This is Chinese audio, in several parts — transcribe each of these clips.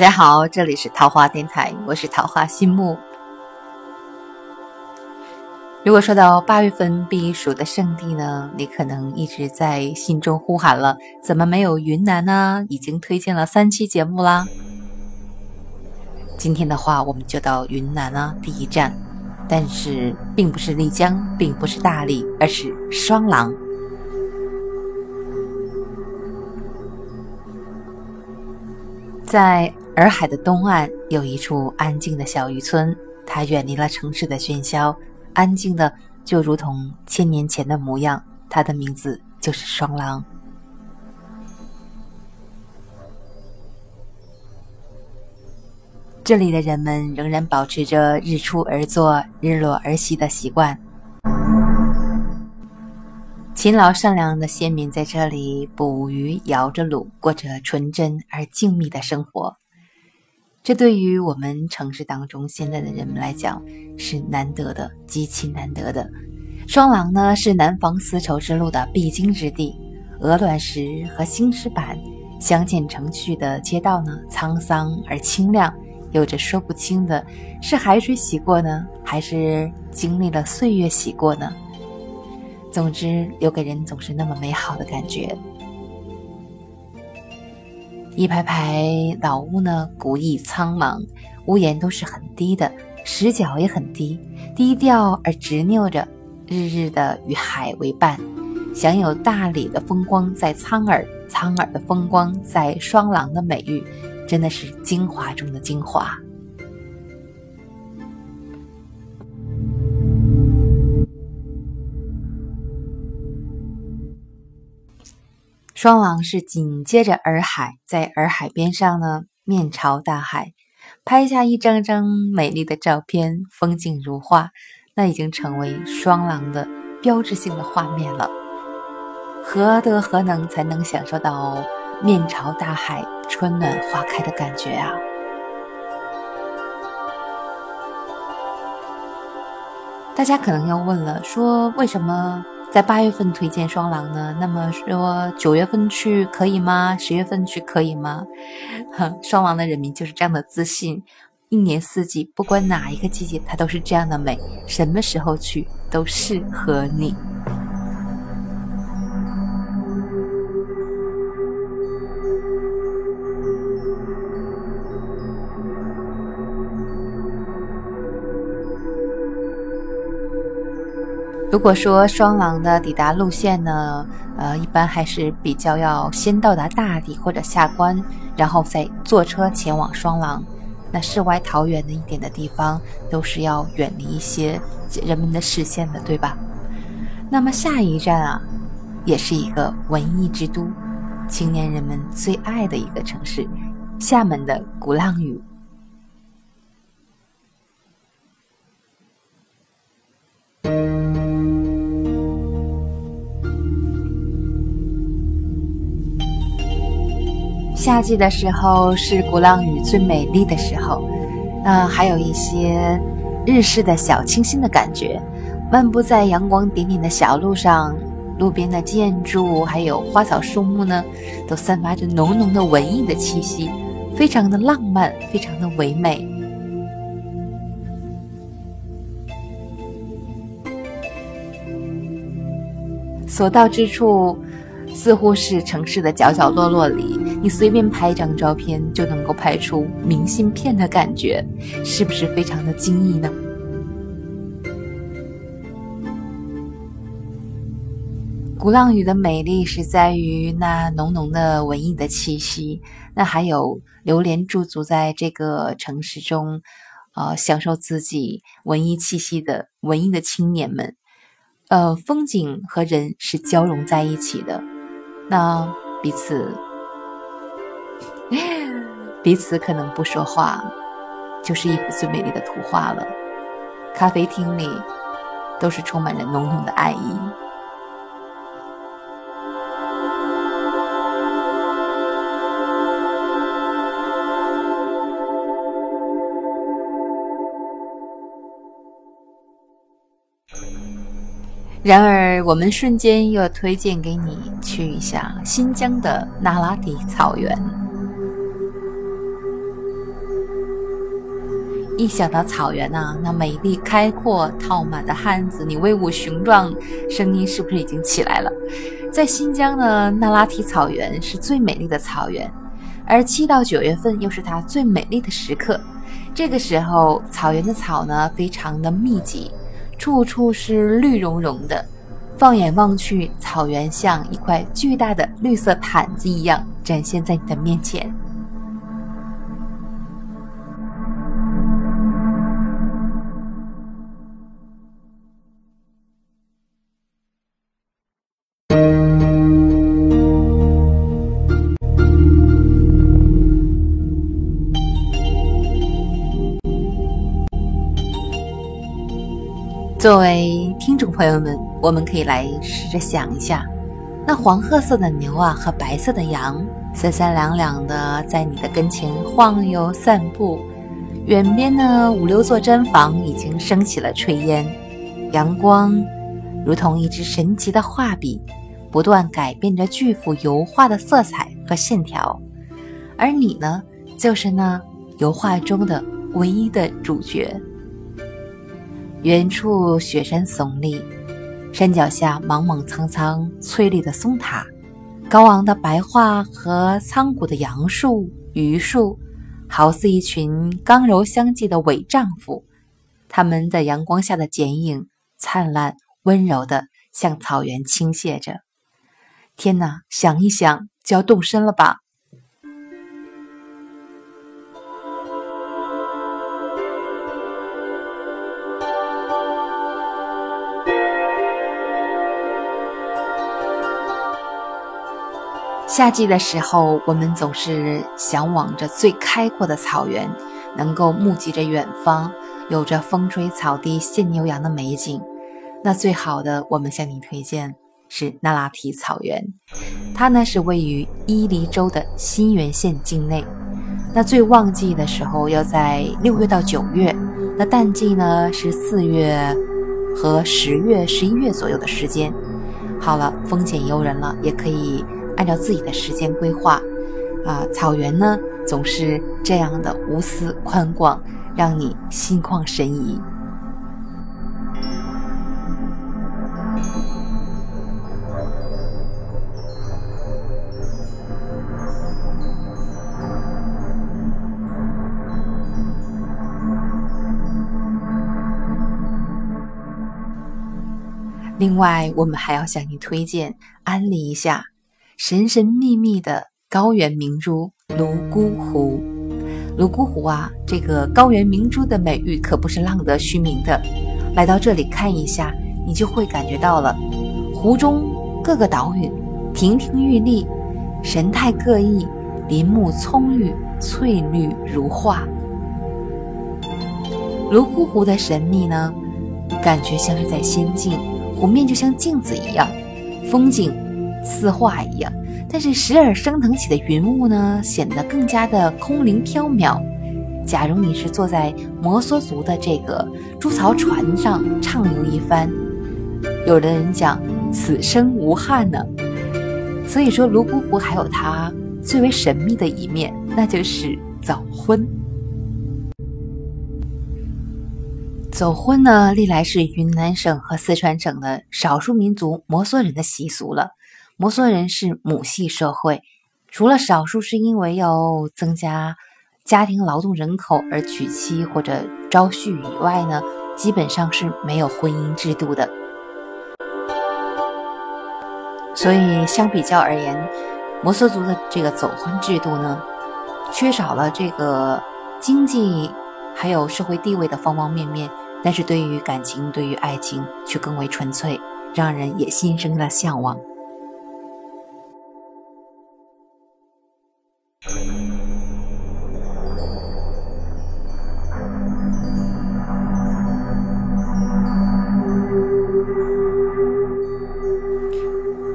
大家好，这里是桃花电台，我是桃花心木。如果说到八月份避暑的圣地呢，你可能一直在心中呼喊了，怎么没有云南呢？已经推荐了三期节目啦。今天的话，我们就到云南啊，第一站，但是并不是丽江，并不是大理，而是双廊。在洱海的东岸，有一处安静的小渔村，它远离了城市的喧嚣，安静的就如同千年前的模样。它的名字就是双廊。这里的人们仍然保持着日出而作、日落而息的习惯，勤劳善良的先民在这里捕鱼、摇着橹，过着纯真而静谧的生活。这对于我们城市当中现在的人们来讲是难得的，极其难得的。双廊呢，是南方丝绸之路的必经之地，鹅卵石和青石板镶嵌成趣的街道呢，沧桑而清亮。有着说不清的，是海水洗过呢，还是经历了岁月洗过呢？总之，留给人总是那么美好的感觉。一排排老屋呢，古意苍茫，屋檐都是很低的，石角也很低，低调而执拗着，日日的与海为伴，享有大理的风光在苍耳，苍耳的风光在双廊的美誉。真的是精华中的精华。双廊是紧接着洱海，在洱海边上呢，面朝大海，拍下一张张美丽的照片，风景如画，那已经成为双廊的标志性的画面了。何德何能才能享受到？面朝大海，春暖花开的感觉啊！大家可能要问了，说为什么在八月份推荐双廊呢？那么说九月份去可以吗？十月份去可以吗？双廊的人民就是这样的自信，一年四季，不管哪一个季节，它都是这样的美，什么时候去都适合你。如果说双廊的抵达路线呢，呃，一般还是比较要先到达大理或者下关，然后再坐车前往双廊。那世外桃源的一点的地方，都是要远离一些人们的视线的，对吧？那么下一站啊，也是一个文艺之都，青年人们最爱的一个城市——厦门的鼓浪屿。夏季的时候是鼓浪屿最美丽的时候，那还有一些日式的小清新的感觉。漫步在阳光点点的小路上，路边的建筑还有花草树木呢，都散发着浓浓的文艺的气息，非常的浪漫，非常的唯美。所到之处。似乎是城市的角角落落里，你随便拍一张照片就能够拍出明信片的感觉，是不是非常的惊异呢？鼓浪屿的美丽是在于那浓浓的文艺的气息，那还有流连驻足在这个城市中，呃，享受自己文艺气息的文艺的青年们，呃，风景和人是交融在一起的。那彼此，彼此可能不说话，就是一幅最美丽的图画了。咖啡厅里，都是充满着浓浓的爱意。然而，我们瞬间又要推荐给你去一下新疆的那拉底草原。一想到草原呐，那美丽开阔、套满的汉子，你威武雄壮，声音是不是已经起来了？在新疆呢那拉提草原是最美丽的草原，而七到九月份又是它最美丽的时刻。这个时候，草原的草呢非常的密集，处处是绿茸茸的。放眼望去，草原像一块巨大的绿色毯子一样展现在你的面前。作为听众朋友们，我们可以来试着想一下，那黄褐色的牛啊和白色的羊，三三两两的在你的跟前晃悠散步。远边呢，五六座毡房已经升起了炊烟，阳光如同一支神奇的画笔，不断改变着巨幅油画的色彩和线条。而你呢，就是那油画中的唯一的主角。远处雪山耸立，山脚下莽莽苍苍翠绿的松塔，高昂的白桦和苍古的杨树、榆树，好似一群刚柔相济的伪丈夫。他们在阳光下的剪影，灿烂温柔地向草原倾泻着。天哪，想一想就要动身了吧？夏季的时候，我们总是向往着最开阔的草原，能够目击着远方有着风吹草低见牛羊的美景。那最好的，我们向你推荐是那拉提草原，它呢是位于伊犁州的新源县境内。那最旺季的时候要在六月到九月，那淡季呢是四月和十月、十一月左右的时间。好了，风险由人了，也可以。按照自己的时间规划，啊，草原呢总是这样的无私宽广，让你心旷神怡。另外，我们还要向你推荐、安利一下。神神秘秘的高原明珠泸沽湖，泸沽湖啊，这个高原明珠的美誉可不是浪得虚名的。来到这里看一下，你就会感觉到了，湖中各个岛屿亭亭玉立，神态各异，林木葱郁，翠绿如画。泸沽湖的神秘呢，感觉像是在仙境，湖面就像镜子一样，风景。似画一样，但是时而升腾起的云雾呢，显得更加的空灵飘渺。假如你是坐在摩梭族的这个猪槽船上畅游一番，有的人讲此生无憾呢。所以说，泸沽湖还有它最为神秘的一面，那就是早婚。走婚呢，历来是云南省和四川省的少数民族摩梭人的习俗了。摩梭人是母系社会，除了少数是因为要增加家庭劳动人口而娶妻或者招婿以外呢，基本上是没有婚姻制度的。所以相比较而言，摩梭族的这个走婚制度呢，缺少了这个经济还有社会地位的方方面面，但是对于感情、对于爱情却更为纯粹，让人也心生了向往。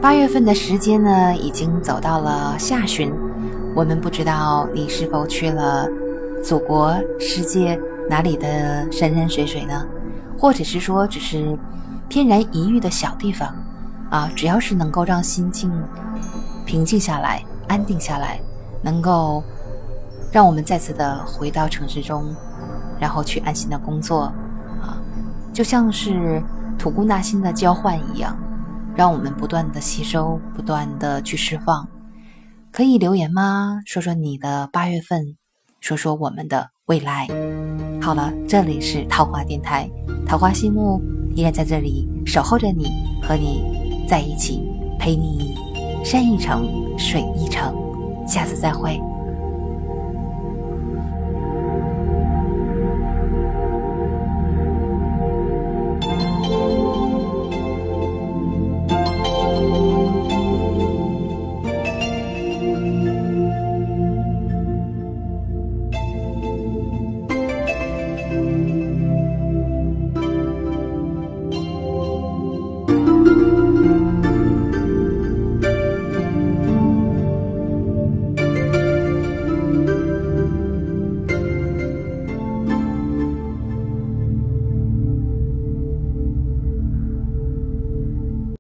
八月份的时间呢，已经走到了下旬。我们不知道你是否去了祖国、世界哪里的山山水水呢？或者是说，只是翩然一遇的小地方啊？只要是能够让心境平静下来、安定下来，能够让我们再次的回到城市中，然后去安心的工作，啊，就像是吐故纳新的交换一样，让我们不断的吸收，不断的去释放。可以留言吗？说说你的八月份，说说我们的未来。好了，这里是桃花电台，桃花心木依然在这里守候着你，和你在一起，陪你山一程，水一程。下次再会。